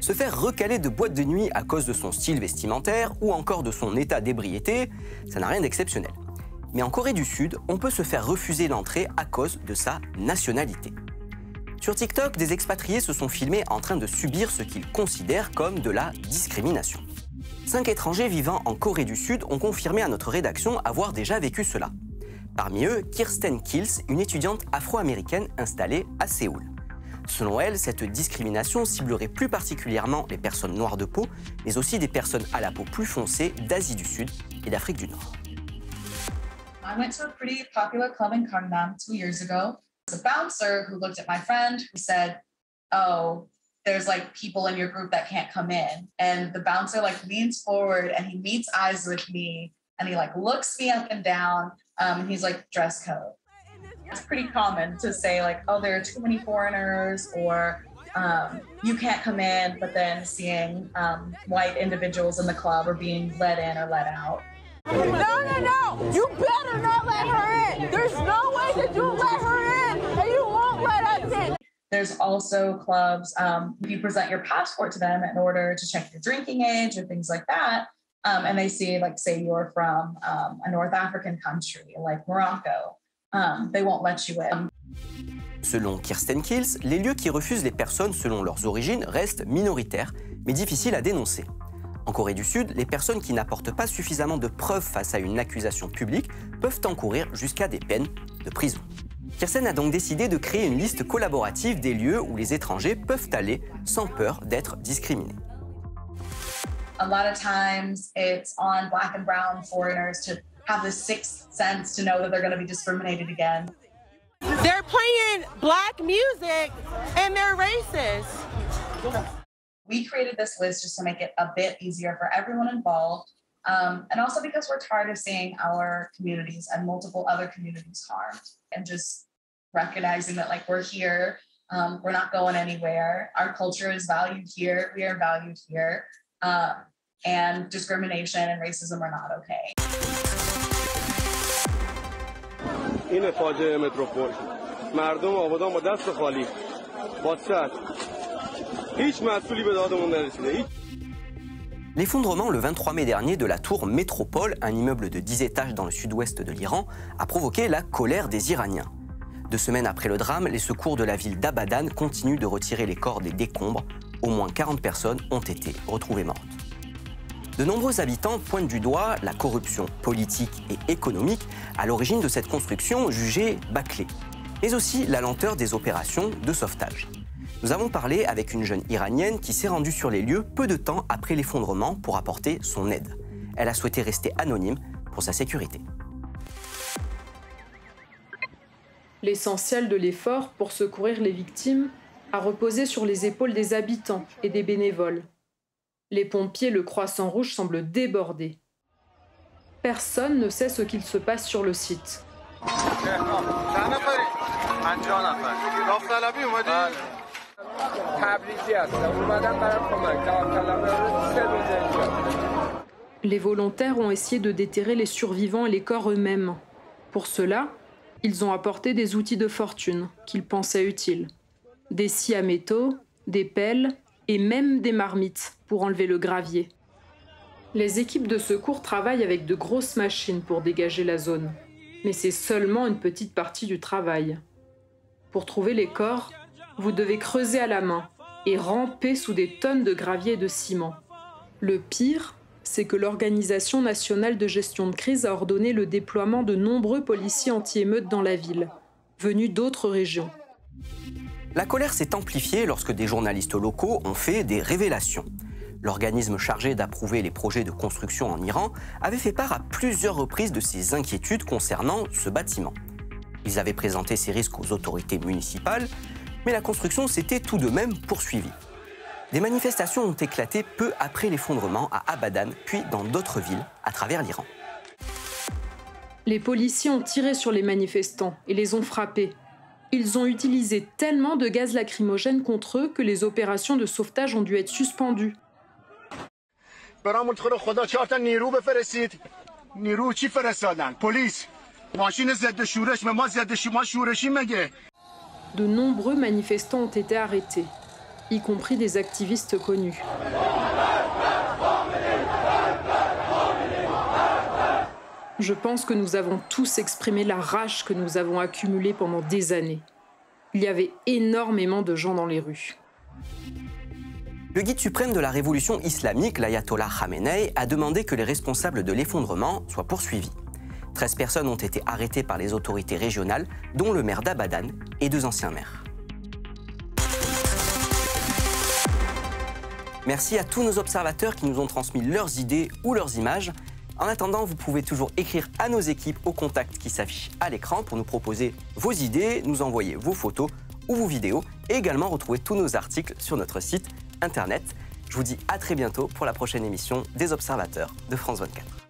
Se faire recaler de boîte de nuit à cause de son style vestimentaire ou encore de son état d'ébriété, ça n'a rien d'exceptionnel. Mais en Corée du Sud, on peut se faire refuser l'entrée à cause de sa nationalité. Sur TikTok, des expatriés se sont filmés en train de subir ce qu'ils considèrent comme de la discrimination. Cinq étrangers vivant en Corée du Sud ont confirmé à notre rédaction avoir déjà vécu cela. Parmi eux, Kirsten Kills, une étudiante afro-américaine installée à Séoul. Selon elle, cette discrimination ciblerait plus particulièrement les personnes noires de peau, mais aussi des personnes à la peau plus foncée d'Asie du Sud et d'Afrique du Nord. I went to a pretty popular club in Gangnam two years ago. A bouncer who looked at my friend who said, "Oh, there's like people in your group that can't come in." And the bouncer like leans forward and he meets eyes with me and he like looks me up and down. Um, and he's like, "Dress code." It's pretty common to say like, "Oh, there are too many foreigners," or um, "You can't come in." But then seeing um, white individuals in the club or being let in or let out. No, no, no! You better not let her in! There's no way that you'll let her in! Us in! There's also clubs, um, you present your passport to them in order to check your drinking age or things like that, um, and they see, like, say you're from um, a North African country like Morocco, um, they won't let you in. Selon Kirsten Kills, les lieux qui refusent les personnes selon leurs origines restent minoritaires, mais difficiles à dénoncer. En Corée du Sud, les personnes qui n'apportent pas suffisamment de preuves face à une accusation publique peuvent encourir jusqu'à des peines de prison. Kirsten a donc décidé de créer une liste collaborative des lieux où les étrangers peuvent aller sans peur d'être discriminés. A lot of times it's on black and brown foreigners to have the sixth sense to know that they're going to be discriminated against. They're playing black music and they're racist. we created this list just to make it a bit easier for everyone involved. Um, and also because we're tired of seeing our communities and multiple other communities harmed and just recognizing that like we're here, um, we're not going anywhere. Our culture is valued here. We are valued here. Um, and discrimination and racism are not okay. این فاجعه متروپول مردم آبادان با دست خالی با چشم هیچ مسئولی به دادمون نرسیده هیچ L'effondrement le 23 mai dernier de la tour Métropole, un immeuble de 10 étages dans le sud-ouest de l'Iran, a provoqué la colère des Iraniens. Deux semaines après le drame, les secours de la ville d'Abadan continuent de retirer les corps des décombres. Au moins 40 personnes ont été retrouvées mortes. De nombreux habitants pointent du doigt la corruption politique et économique à l'origine de cette construction jugée bâclée, mais aussi la lenteur des opérations de sauvetage. Nous avons parlé avec une jeune iranienne qui s'est rendue sur les lieux peu de temps après l'effondrement pour apporter son aide. Elle a souhaité rester anonyme pour sa sécurité. L'essentiel de l'effort pour secourir les victimes a reposé sur les épaules des habitants et des bénévoles. Les pompiers, le croissant rouge semblent débordés. Personne ne sait ce qu'il se passe sur le site. Les volontaires ont essayé de déterrer les survivants et les corps eux-mêmes. Pour cela, ils ont apporté des outils de fortune qu'ils pensaient utiles. Des scies à métaux, des pelles et même des marmites pour enlever le gravier. Les équipes de secours travaillent avec de grosses machines pour dégager la zone. Mais c'est seulement une petite partie du travail. Pour trouver les corps, vous devez creuser à la main et ramper sous des tonnes de gravier et de ciment. Le pire, c'est que l'Organisation nationale de gestion de crise a ordonné le déploiement de nombreux policiers anti-émeutes dans la ville, venus d'autres régions. La colère s'est amplifiée lorsque des journalistes locaux ont fait des révélations. L'organisme chargé d'approuver les projets de construction en Iran avait fait part à plusieurs reprises de ses inquiétudes concernant ce bâtiment. Ils avaient présenté ces risques aux autorités municipales, mais la construction s'était tout de même poursuivie. Des manifestations ont éclaté peu après l'effondrement à Abadan, puis dans d'autres villes à travers l'Iran. Les policiers ont tiré sur les manifestants et les ont frappés. Ils ont utilisé tellement de gaz lacrymogène contre eux que les opérations de sauvetage ont dû être suspendues. De nombreux manifestants ont été arrêtés, y compris des activistes connus. Je pense que nous avons tous exprimé la rage que nous avons accumulée pendant des années. Il y avait énormément de gens dans les rues. Le guide suprême de la révolution islamique, l'ayatollah Khamenei, a demandé que les responsables de l'effondrement soient poursuivis. 13 personnes ont été arrêtées par les autorités régionales, dont le maire d'Abadan et deux anciens maires. Merci à tous nos observateurs qui nous ont transmis leurs idées ou leurs images. En attendant, vous pouvez toujours écrire à nos équipes au contact qui s'affiche à l'écran pour nous proposer vos idées, nous envoyer vos photos ou vos vidéos et également retrouver tous nos articles sur notre site internet. Je vous dis à très bientôt pour la prochaine émission des observateurs de France 24.